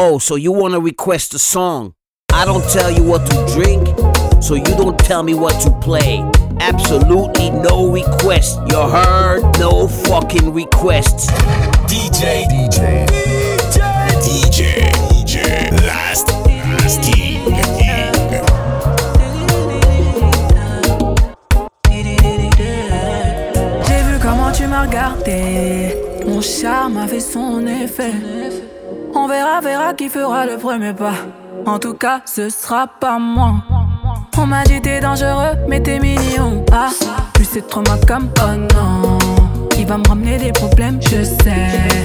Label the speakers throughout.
Speaker 1: Oh, so you wanna request a song? I don't tell you what to drink, so you don't tell me what to play. Absolutely no request. You heard? No fucking requests.
Speaker 2: DJ, DJ, DJ, DJ, DJ, Last, Last King.
Speaker 3: J'ai vu comment tu m'as regardé. Mon charme a fait son effet. On verra, verra qui fera le premier pas. En tout cas, ce sera pas moi. On m'a dit t'es dangereux, mais t'es mignon. Ah, plus c'est trop ma comme oh non. Il va me ramener des problèmes, je sais.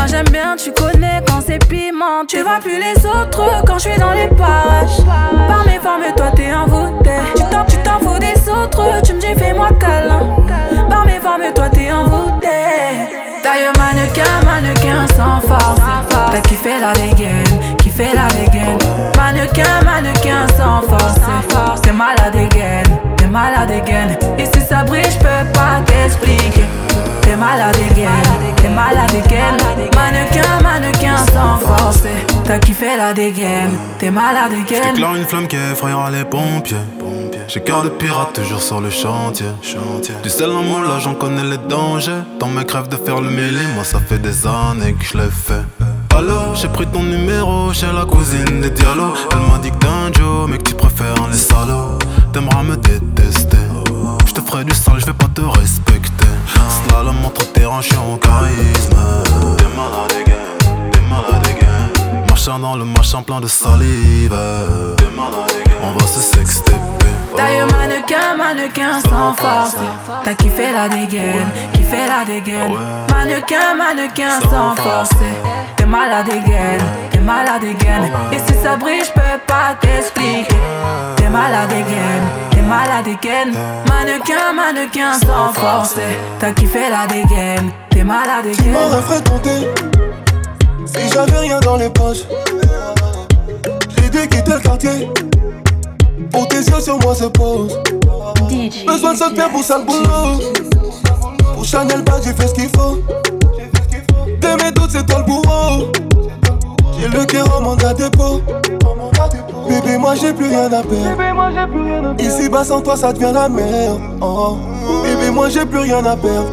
Speaker 3: Moi j'aime bien, tu connais quand c'est piment. Tu vois plus les autres quand je suis dans les parages. Par mes formes, toi t'es envoûté. Tu t'en, tu t'en fous des autres, tu me dis fais-moi câlin. Par mes formes, toi t'es envoûté. D'ailleurs, mannequin, mannequin sans force. T'as kiffé la dégaine, kiffé la dégaine. Mannequin, mannequin sans force. T'es malade again, t'es malade again. Et si ça brille, j'peux pas t'expliquer. T'es malade again, t'es malade again. Mannequin, mannequin sans force. T'as kiffé la dégaine, t'es malade again.
Speaker 4: J'éclaire une flamme qui effrayera les pompiers. J'ai cœur de pirate toujours sur le chantier. Du sel en moi là j'en connais les dangers. Dans mes crèves de faire le mêlé, moi ça fait des années que je l'ai fait. Alors j'ai pris ton numéro chez la cousine des Diallo. Elle m'a dit que t'es un Joe, mais que tu préfères les salauds. T'aimeras me détester. Je te ferai du sale, je vais pas te respecter. Slalom entre terrain, je suis en charisme. T'es malade again, t'es malade again. Marchant dans le machin plein de salive. T'es malade again. On va se sexter.
Speaker 3: D'ailleurs, mannequin, mannequin sans force. T'as kiffé la dégaine, kiffé la dégaine. Mannequin, mannequin sans force. T'es malade again, t'es malade again. Et si ça brille, j'peux pas t'expliquer. T'es malade again, Mannequin, mannequin sans force. T'as kiffé la dégaine, t'es malade.
Speaker 5: Tu m'aurais fréquenté si j'avais rien dans les poches. J'ai dû quitter le quartier. Pour tes yeux sur moi se posent. Besoin de se faire pour ça le boulot. Pour Chanel Bag, j'ai fait ce qu'il faut. De mes doutes, c'est toi le bourreau. J'ai le cœur en mandat dépôt. Bébé, moi j'ai plus rien à perdre. Ici bas sans toi, ça devient la merde. Oh. Bébé, moi j'ai plus rien à perdre.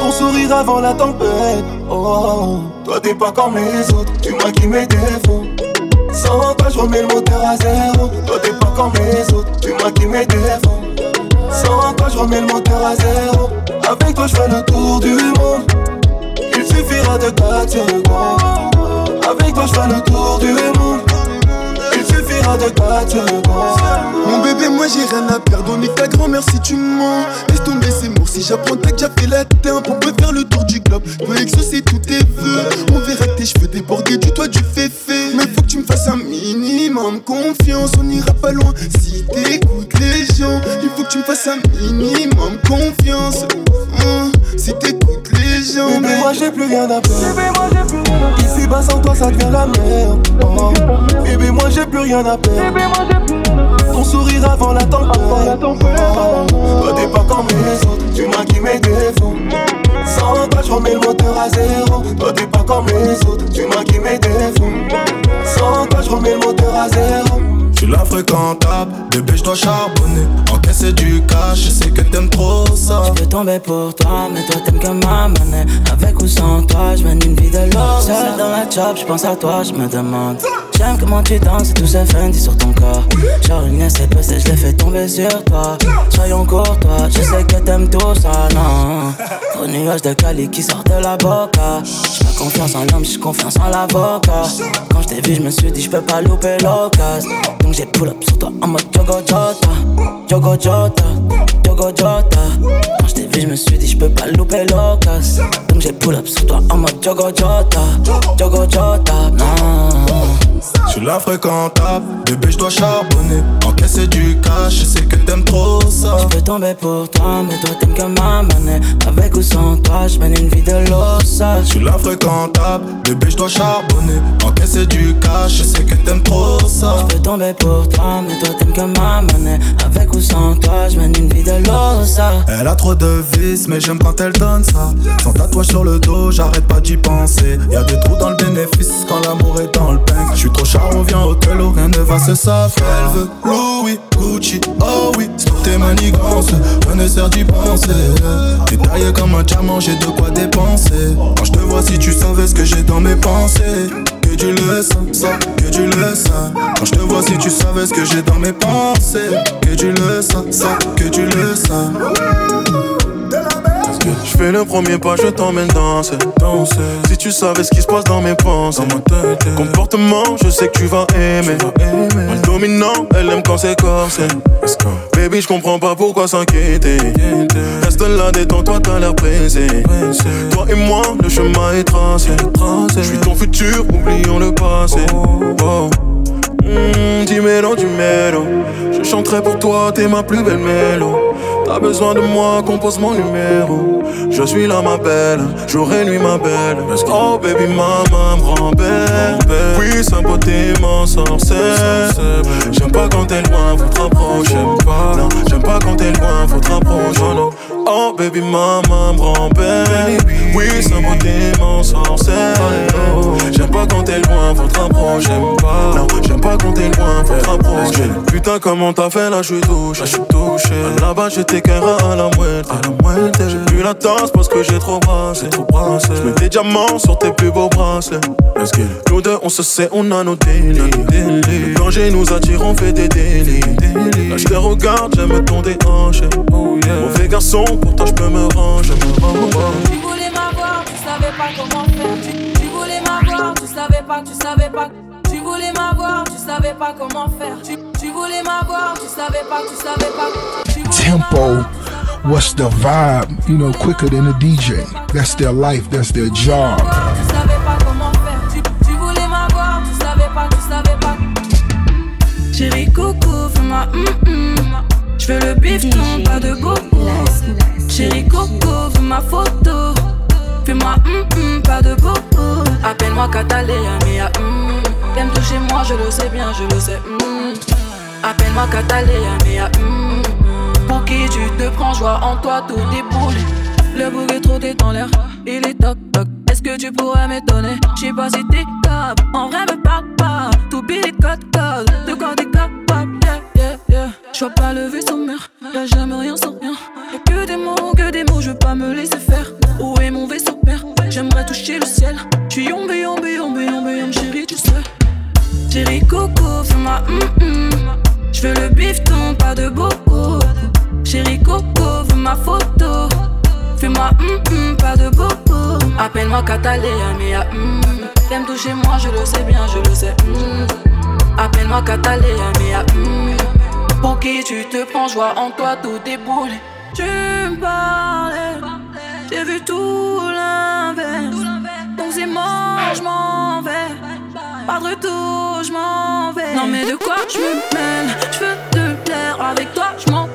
Speaker 5: Ton sourire avant la tempête. Oh. Toi, t'es pas comme les autres. Tu maquilles mes défauts. Sans toi, je remets le moteur à zéro. Toi, t'es pas comme les autres. Tu maquilles mes défauts. Sans toi, je remets le moteur à zéro. Avec toi, je fais le tour du monde. Il suffira de 4 secondes. Avec toi, je fais le tour du monde. Il suffira de 4 secondes.
Speaker 6: Mon bébé, moi j'ai rien à perdre. On est ta grand-mère si tu mens. Laisse tomber ces mots. Si j'apprends t'as déjà fait la teinte, on peut faire le tour du globe. Peux exaucer tous tes vœux. On verra tes cheveux déborder du toit du féfé. Mais faut que tu me fasses un minimum confiance. On ira pas loin si t'écoutes les gens. Il faut que tu me fasses un minimum confiance. Hum, si t'écoutes les gens.
Speaker 5: Bébé, moi j'ai plus rien à perdre. Ici bas sans toi, ça devient la merde. Oh. Bébé, moi j'ai plus rien à perdre. Ton sourire avant la tempête. Oh. Toi, t'es pas comme les autres. Tu maquilles mes défauts. Sans toi, je remets le moteur à zéro. Toi, t'es pas comme les autres. Tu maquilles mes défauts. Sans toi, je remets le moteur à zéro.
Speaker 4: Suis la fréquentable, bébé je dois charbonner. Encaisser du cash, je sais que t'aimes trop ça.
Speaker 7: Je peux tomber pour toi, mais toi t'aimes que ma monnaie. Avec ou sans toi, je mène une vie de l'or. Seul dans la job, je pense à toi, je me demande. J'aime comment tu danses et tout ce Fendi sur ton corps. Genre une SCPC, je l'ai fait tomber sur toi. Soyons courtois, je sais que t'aimes tout ça, non. Gros nuage de Cali qui sort de la boca. J'ai confiance en l'homme, j'ai confiance en l'avocat. Quand je t'ai vu, je me suis dit je peux pas louper l'occasion donc j'ai pull up sur toi en mode Yogo Jota. Yogo Jota Yogo Jota. Quand je t'ai vu je me suis dit je peux pas louper l'occasion Donc j'ai pull up sur toi en mode Yogo Jota. Yogo Jota Non
Speaker 8: suis la fréquentable, bébé, je dois charbonner. Encaisser du cash, je sais que t'aimes trop ça.
Speaker 7: Je peux tomber pour toi, mais toi t'aimes comme ma monnaie. Avec ou sans toi, je mène une vie de l'ossa.
Speaker 8: Je suis la fréquentable, bébé, je dois charbonner. Encaisser du cash, je sais que t'aimes trop ça.
Speaker 7: Je peux tomber pour toi, mais toi t'aimes comme ma monnaie. Avec ou sans toi, je mène une vie de l'ossa.
Speaker 8: Elle a trop de vices, mais j'aime quand elle donne ça. Sans tatouage sur le dos, j'arrête pas d'y penser. Y a des trous dans le bénéfice quand l'amour est dans le pain. Suis trop char, on vient au tel, rien ne va se savoir. Elle veut Louis, Gucci, oh oui, stop tes manigances. Rien ne sert d'y penser. T'es taillé comme un diamant, j'ai de quoi dépenser. Quand je te vois, si tu savais ce que j'ai dans mes pensées. Que tu le sens, ça, que tu le sens. Quand je te vois, si tu savais ce que j'ai dans mes pensées. Que tu le sens, ça, que tu le sens. Je fais le premier pas, je t'emmène danser. danser. Si tu savais ce qui se passe dans mes pensées. Comportement, je sais que tu vas aimer. Dominant, elle aime quand c'est corsé. Baby, je comprends pas pourquoi s'inquiéter. Reste là, détends-toi, t'as l'air pressé. Toi et moi, le chemin est tracé. Je suis ton futur, oublions le passé. Oh. Oh. Mmh, du mélo. Je chanterai pour toi, t'es ma plus belle mélo. T'as besoin de moi, compose mon numéro. Je suis là, ma belle, jour et nuit, ma belle. Oh, baby, maman, grand-père. Oui, sa beauté m'en sorcelle. J'aime pas quand t'es loin, faut te rapprocher. Non, j'aime pas quand t'es loin, faut te rapprocher. Oh, baby, maman, grand-père. Oui, sa beauté m'en sorcelle. J'aime pas quand t'es loin, faut te rapprocher. J'aime Putain, comment t'as fait là, je suis touché. Là-bas, j'étais à la moitié. À la. J'ai plus la tasse parce que j'ai trop brassé. Trop brassé. J'mets des diamants sur tes plus beaux bracelets. Parce que nous deux, on se sait, on a nos délits. Le danger nous attire, on fait des délits. Là, je te regarde, j'aime ton déhanché. Oh, yeah. Mauvais garçon, pour toi, je peux me ranger.
Speaker 3: Tu voulais m'avoir, tu savais pas comment faire. Tu, tu voulais m'avoir, tu savais pas, tu savais pas. Tu voulais m'avoir, tu savais pas comment faire. Tu, tu voulais m'avoir, tu savais pas, tu savais pas.
Speaker 9: Tempo, what's the vibe? You know, quicker than a DJ. That's their life, that's their job.
Speaker 3: Tu savais pas comment faire. Tu, tu voulais m'avoir, tu savais pas, tu savais pas. Chérie Coco, fais-moi mm mm. J'veux le bifton, pas de go. Chérie Coco, fais ma photo. Je le sais bien, je le sais. Mm. Appelle-moi Catalina, mia mm. Pour qui tu te prends, joie en toi, tout déboule. Le bouc trop dans l'air, il est toc toc. Est-ce que tu pourrais m'étonner? J'sais pas si t'es top, en vrai me parle pas. Tout billet code code, de quoi t'es capable, yeah yeah yeah. J'vois pas le vaisseau mère, y'a jamais rien sans rien. Y'a que des mots, que des mots, je veux pas me laisser faire. Où est mon vaisseau père? J'aimerais toucher le ciel. J'suis yombe, J'veux le bifton, pas de bobo. Chérie Coco, veux ma photo. Fais-moi hum hum, pas de bobo. Appelle-moi Catalina, mais hum. T'aimes toucher moi, je le sais bien, je le sais. Appelle-moi Catalina, mais hum. Pour qui tu te prends, joie en toi, tout déboule. Tu me parlais, j'ai vu tout l'inverse. Donc c'est je vais. Pas de retour, je m'en vais. Non mais de quoi je me mêle? Je veux te plaire, avec toi je m'en.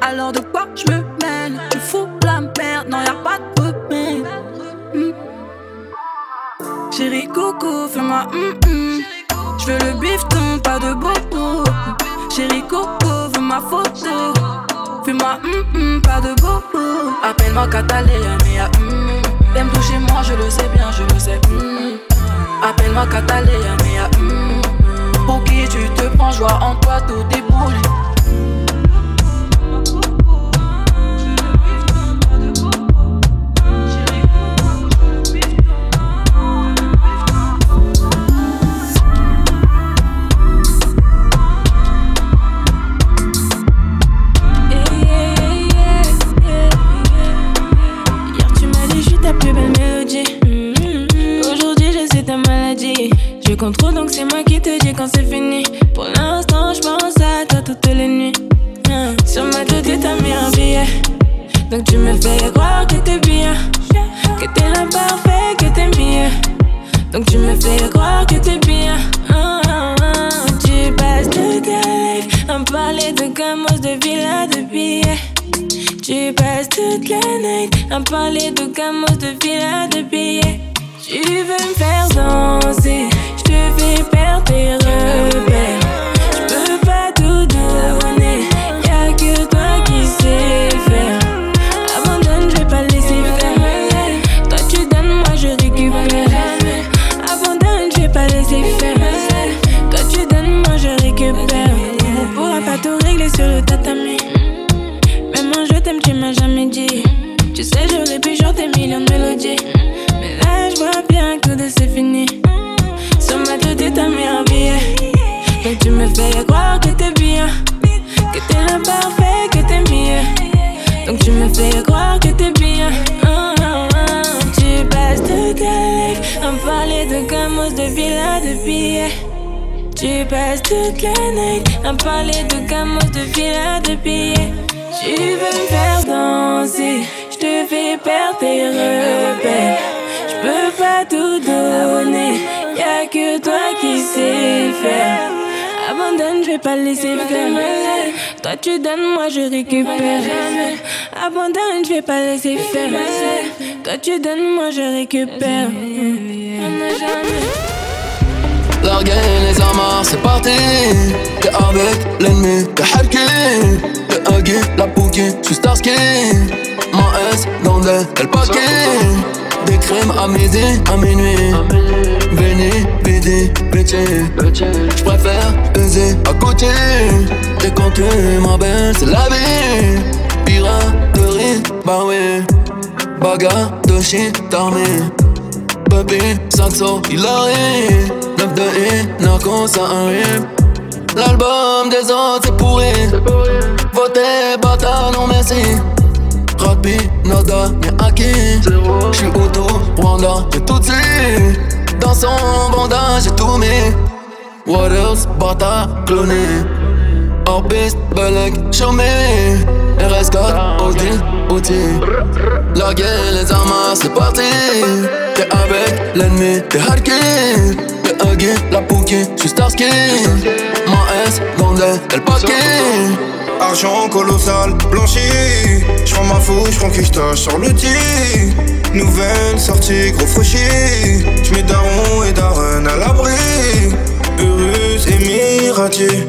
Speaker 3: Alors de quoi je me mêle? Tu fous la merde, non y'a pas de remède. Hmm. Chérie Coco, fais-moi hum hum. Je veux le bifton, pas de bobo. Chérie Coco, veux ma photo. Fais-moi hum hum, pas de bobo. Appelle-moi Catalina, mais hum. T'aimes toucher moi, je le sais bien, je le sais. hum. Appelle-moi Catalina, mais hum. Pour qui tu te prends, joie en toi, tout déboule.
Speaker 10: c'est moi qui te dis quand c'est fini. Pour l'instant, je pense à toi toutes les nuits. Hein. Sur ma tête, t'as mis un billet. Donc tu me fais croire que t'es bien. Que t'es l'imparfait, que t'es mieux. Donc tu me fais croire que t'es bien. Ah, ah, ah. Tu passes toute ta life à parler de gamos, de villas, de billets. Tu passes toute la night à parler de gamos, de villas. Parler de gamos, de villas, de billets. Tu passes toute la nuit à parler de gamos, de villas, de billets. Tu veux me faire danser, je te fais perdre tes repères. Je peux pas tout donner, y'a que toi qui sais faire. Abandonne, je vais pas laisser faire. Toi tu donnes, moi je récupère. Abandonne, je vais pas laisser faire. Toi tu donnes, moi je récupère.
Speaker 11: Larguer les amarres, c'est parti. T'es avec l'ennemi, t'es halké. Le huggy, la pouki, j'suis Starsky. Mon S dans le El paquet. Des crimes à midi, à minuit. Béni, bidi, bitchy. J'préfère user à côté. Et quand tu ma belle, c'est la vie. Piraterie, bah oui. Bagarre de shit armé. Baby, saxo, il arrive 9 de I, narco, ça arrive L'album des autres, c'est pourri Votez, bâtard, non merci. Rappi, nada, mais acquis J'suis auto, Rwanda, et tout de Dans son bandage, j'ai tout mis. What else, bâtard, cloné. Piste, Belek, chômé RS4, Audi, outil les armes, c'est parti. T'es avec l'ennemi, t'es hardké Le huggy, la pouki, j'suis Starsky Mon S, Gondel, El paquet
Speaker 6: Argent colossal, blanchi. J'prends ma fouche, j'prends quichetage sur le l'outil Nouvelle sortie, gros fauchi J'mets daron et daron à l'abri. Urus, émiratier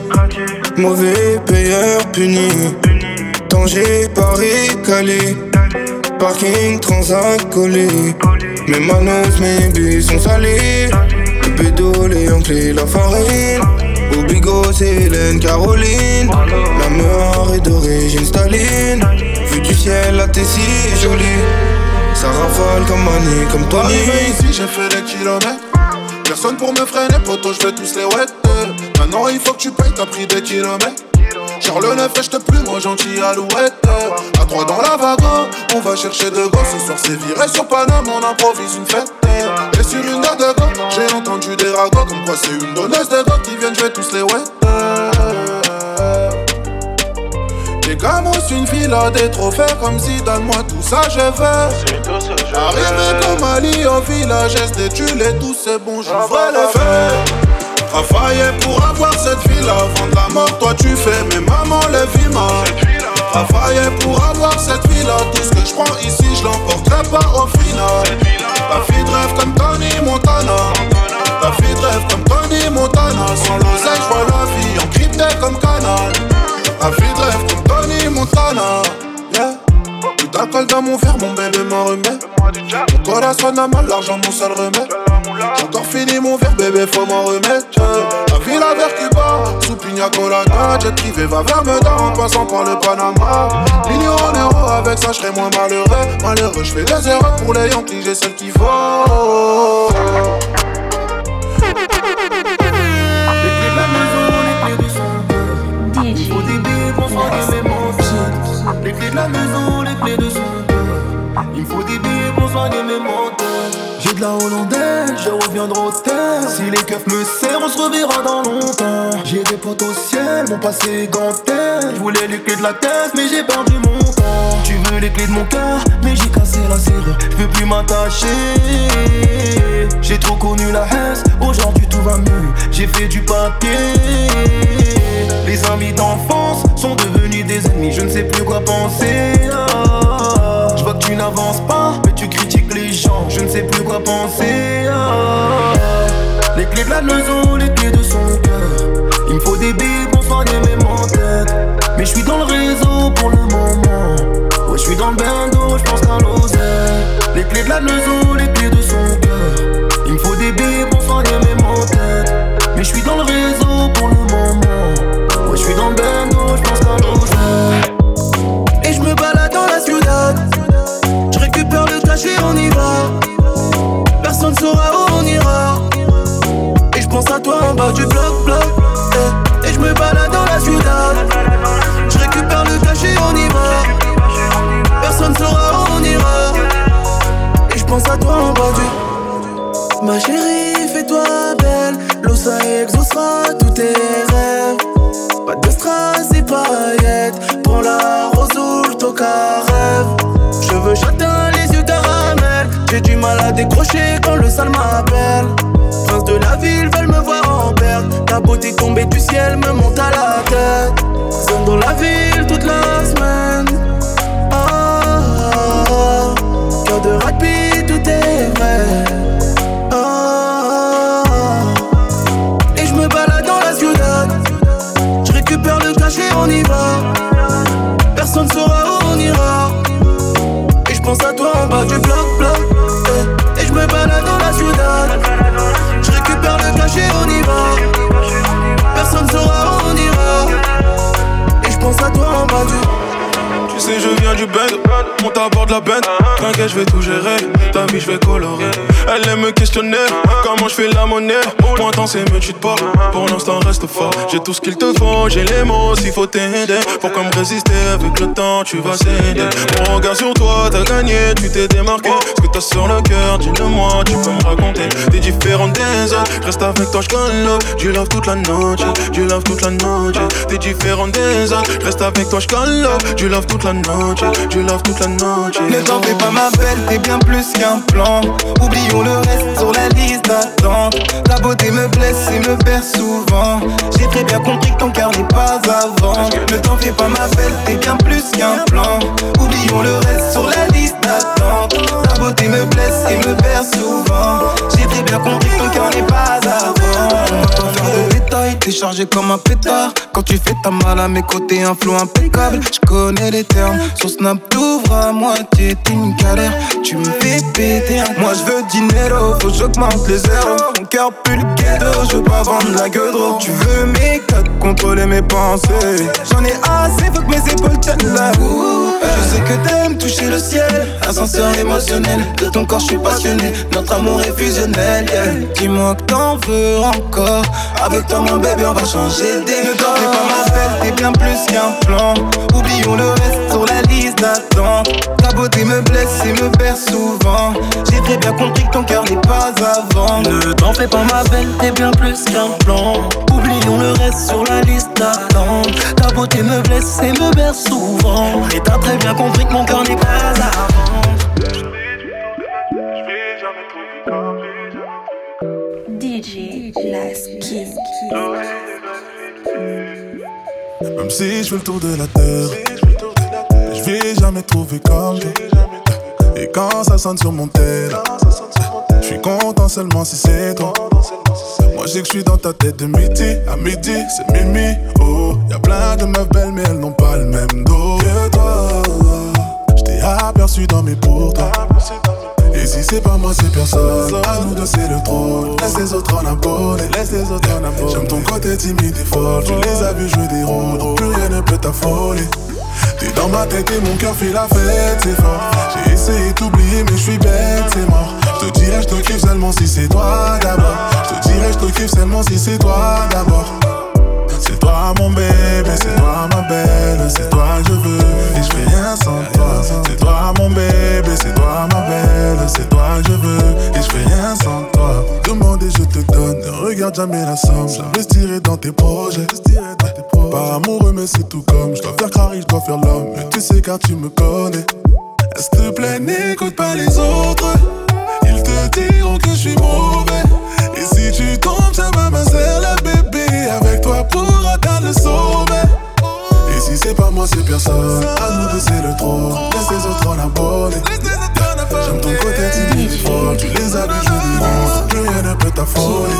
Speaker 6: Mauvais payeur puni Danger, Paris, Calais Parking, transac, collé Mes manos, mes billes sont salés. Le pédo, les enclés, la farine. Au bigot, c'est Hélène, Caroline. La meilleure est d'origine Staline. Vue du ciel, la Tessie est jolie. Ça rafale comme Manny, comme Tony.
Speaker 12: Arrivé ici, j'ai fait des kilomètres. Personne pour me freiner, poto, je fais tous les wet Maintenant il faut que tu payes, t'as pris des kilomètres Charles le neuf, te plus, moi gentil alouette. À trois dans la wagon, on va chercher de gosses. Ce soir c'est viré sur Paname, on improvise une fête. Et sur une date de go, j'ai entendu des ragots. Comme quoi c'est une donneuse de go qui viennent jouer tous les ouais. Les gamos, une villa, des trophées comme si donne-moi tout ça, je veux. Arrivé comme Ali au village, SD, tu les tous, c'est bon, j'ouvre le feu. Travailler pour avoir cette vie-là, vendre la mort, toi tu fais, mais maman le vit mal. Travailler pour avoir cette vie-là, tout ce que je prends ici, je l'emporterai pas au final. La fille de rêve comme Tony Montana. La fille de rêve comme Tony Montana. Sans l'oseille, je vois la vie en crypté comme canal. La fille de rêve comme Tony Montana. D'alcool dans mon verre, mon bébé m'en remet. Mon corazon a mal, l'argent mon seul remède. J'ai encore fini mon verre, bébé, faut m'en remettre. La ville à vers Cuba, sous pina colada, jet privé va vers Medan en passant par le Panama. Millions en euros, avec ça, je moins malheureux. Malheureux, je fais des erreurs pour les Yankees, j'ai celle qu'il faut.
Speaker 8: Les clés de la maison, J'ai de la hollandaise, je reviendrai au terre. Si les keufs me serrent, on se reverra dans longtemps. J'ai des potes au ciel, mon passé gantel. Je voulais les clés de la caisse, mais j'ai perdu mon temps. Tu veux les clés de mon cœur, mais j'ai cassé la serrure. Je veux plus m'attacher. J'ai trop connu la haine, aujourd'hui tout va mieux. J'ai fait du papier. Les amis d'enfance sont devenus des ennemis, je ne sais plus quoi penser. Ah. Je vois que tu n'avances pas, plus quoi penser. Ah. Les clés de la maison, les clés de son cœur. Il me faut des billes pour soigner mes en tête. Mais je suis dans le réseau pour le moment. Ouais, je suis dans le bando, je pense qu'à l'oseille. Les clés de la maison, ciel me monte à la à
Speaker 6: bord de la bend. T'inquiète, je vais tout gérer. Ta vie, je vais colorer. Elle aime me questionner, comment je fais la monnaie? Pointant ses me tu portes. Pour l'instant, reste fort. J'ai tout ce qu'il te faut, j'ai les mots s'il faut t'aider. Pourquoi me résister avec le temps, tu vas céder. Mon regard sur toi, t'as gagné, tu t'es démarqué. Ce que t'as sur le cœur, dis-le-moi, tu peux me raconter. T'es différent des autres, reste avec toi, je Du love toute la noche, du love toute la noche. T'es différent des reste avec toi, je Du love toute la noche, du love toute la noche.
Speaker 8: Ne t'en fais pas ma belle, t'es bien plus qu'un plan. Oublions le reste sur la liste d'attente. Ta beauté me blesse et me perd souvent. J'ai très bien compris que ton cœur n'est pas vendre Ne t'en fais pas ma belle, t'es bien plus qu'un plan. Oublions le reste sur la liste d'attente. Ta beauté me blesse et me perd souvent. J'ai très bien compris que ton cœur n'est pas à t'es chargé comme un pétard. Quand tu fais ta mal à mes côtés, un flow impeccable. Je connais les termes, sur Snap t'ouvres à moitié, t'es une galère. Tu me fais péter. Un Moi je veux dinero, faut que j'augmente les zéros. Mon cœur pue le je veux pas vendre la gueule Tu veux mes codes, contrôler mes pensées. J'en ai assez, faut que mes épaules tiennent la roue Je sais que t'aimes toucher le ciel. Ascenseur émotionnel, de ton corps je suis passionné. Notre amour est fusionnel, yeah. Dis-moi que t'en veux encore. Avec toi mon bébé on va changer des Ne t'en fais pas ma belle, t'es bien plus qu'un plan. Oublions le reste sur la liste d'attente. Ta beauté me blesse et me perd souvent. J'ai très bien compris que ton cœur n'est pas à vendre Ne t'en fais pas ma belle, t'es bien plus qu'un plan Oublions le reste sur la liste d'attente Ta beauté me blesse et me perd souvent Et t'as très bien compris que mon cœur n'est pas à vendre
Speaker 13: DJ Last King.
Speaker 14: Même si je fais le tour de la terre, je vais jamais trouver comme toi. Et quand ça sonne sur mon tel, je suis content seulement si c'est toi. Sais que je suis dans ta tête de midi à midi, c'est Mimi. Oh, y a plein de meufs belles, mais elles n'ont pas le même dos que toi. Je t'ai aperçu dans mes pourtours. Et si c'est pas moi, c'est personne. À nous deux, c'est le trône. Laisse les autres en abonner. Laisse les autres en abonner. J'aime ton côté timide et fort. Tu les as vus jouer des rôles. Plus rien ne peut t'affoler. T'es dans ma tête et mon cœur fait la fête, c'est fort. J'ai essayé d'oublier, mais je suis bête, c'est mort. Je te dirais, je kiffe seulement si c'est toi d'abord. Je te dirais, je kiffe seulement si c'est toi d'abord. C'est toi mon bébé, c'est toi ma belle, c'est toi je veux et je fais rien sans toi. C'est toi mon bébé, c'est toi ma belle, c'est toi je veux et je fais rien sans toi. Demande et je te donne, ne regarde jamais la somme. J'investirai dans tes projets. Pas amoureux mais c'est tout comme Je dois faire carré, je dois faire l'homme tu sais car tu me connais S'il te plaît n'écoute pas les autres Ils te diront que je suis mauvais Et si tu tombes ça va ma le bébé Avec toi pour atteindre le sommet personne. À nous deux, c'est le trop. Laisse les autres en abonner. J'aime ton côté timide et folle. Tu les as jouer du monde. Plus rien ne peut t'affoler.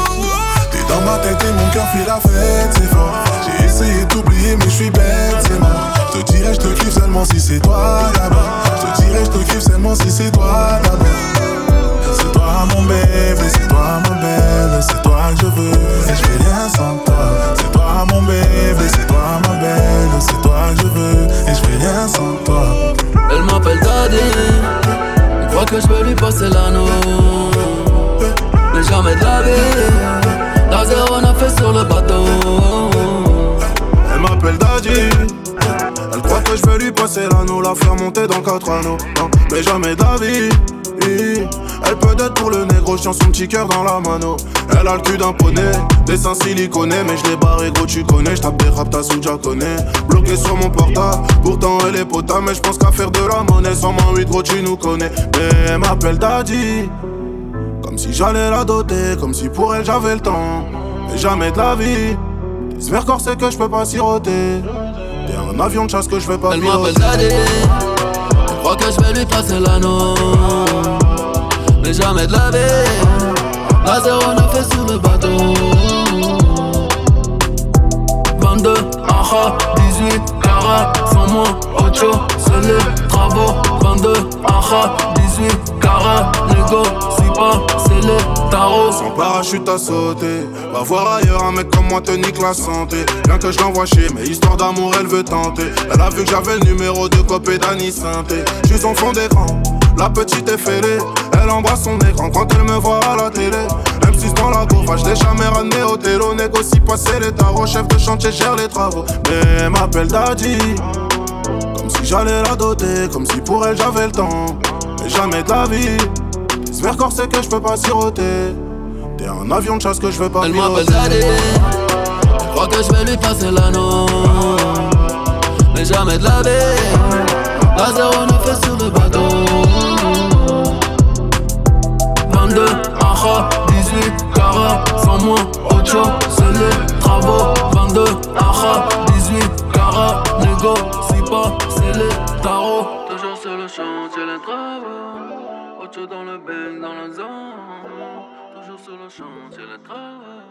Speaker 14: T'es dans ma tête et mon cœur fait la fête, c'est fort. J'ai essayé d'oublier, mais je suis bête, c'est mort. Je te dirais, je te kiffe seulement si c'est toi d'abord. Je te dirais, je te kiffe seulement si c'est toi d'abord. C'est toi mon belle, c'est toi que je veux. Et je fais rien sans toi. C'est toi mon bébé, c'est toi ma belle, c'est toi que je veux. Et je fais rien sans toi.
Speaker 11: Elle m'appelle Daddy. Elle croit que je peux lui passer l'anneau. Mais jamais de la vie. La zéro on a fait sur le bateau.
Speaker 12: Elle m'appelle Daddy. Elle croit que je vais lui passer l'anneau, la faire monter dans quatre anneaux. Non, mais jamais d'avis. Elle peut être pour le négro, chien son petit cœur dans la mano. Elle a le cul d'un poney, des seins siliconés, mais je l'ai barré, gros, tu connais. J'tape des rap, t'as sous connais. Bloqué sur mon portable, pourtant elle est potable, mais je pense qu'à faire de la monnaie. Sans moins 8, gros, tu nous connais. Mais elle m'appelle Daddy. Comme si j'allais la doter, comme si pour elle j'avais le temps. Mais jamais de la vie. J'espère c'est que je peux pas siroter. T'es un avion de chasse que je vais pas
Speaker 11: Elle m'appelle Daddy. Croit que je vais lui passer l'anneau. Mais jamais de la vie. La zéro on a fait sur le bateau. 22, aha, 18, carats, sans moi, ocho, c'est les travaux. 22, aha, 18, carats, négo, c'est les tarots.
Speaker 12: Sans parachute à sauter, va voir ailleurs un mec comme moi te nique la santé. Bien que je l'envoie chez, mais histoire d'amour elle veut tenter. Elle a vu que j'avais le numéro de copé d'Annie Santé. Je suis en fond d'écran, la petite est fêlée. Elle embrasse son écran quand elle me voit à la télé. M6 dans la gaufre, je l'ai jamais ramené au télo. Négocie passer les tarots, chef de chantier gère les travaux. Mais elle m'appelle Daddy. Comme si j'allais la doter, comme si pour elle j'avais le temps. Mais jamais de la vie. J'espère c'est que je peux pas siroter. T'es un avion de chasse que je veux pas
Speaker 11: Elle m'appelle Daddy. Je crois que je vais lui passer l'anneau. Mais jamais de la vie. La zéro on fait sur le bateau. 22, aha, 18, carats, sans moi, ocho, c'est les travaux. 22, aha, 18, carats, négo, si pas, c'est les tarots. Toujours sur le chantier, les travaux. Ocho dans le bang, dans la zone. Toujours sur le chantier, les travaux.